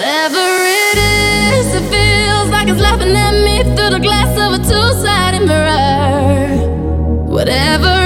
Whatever it is, it feels like it's laughing at me through the glass of a two sided mirror. Whatever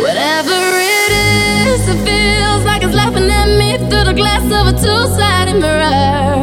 Whatever it is, it feels like it's laughing at me through the glass of a two-sided mirror.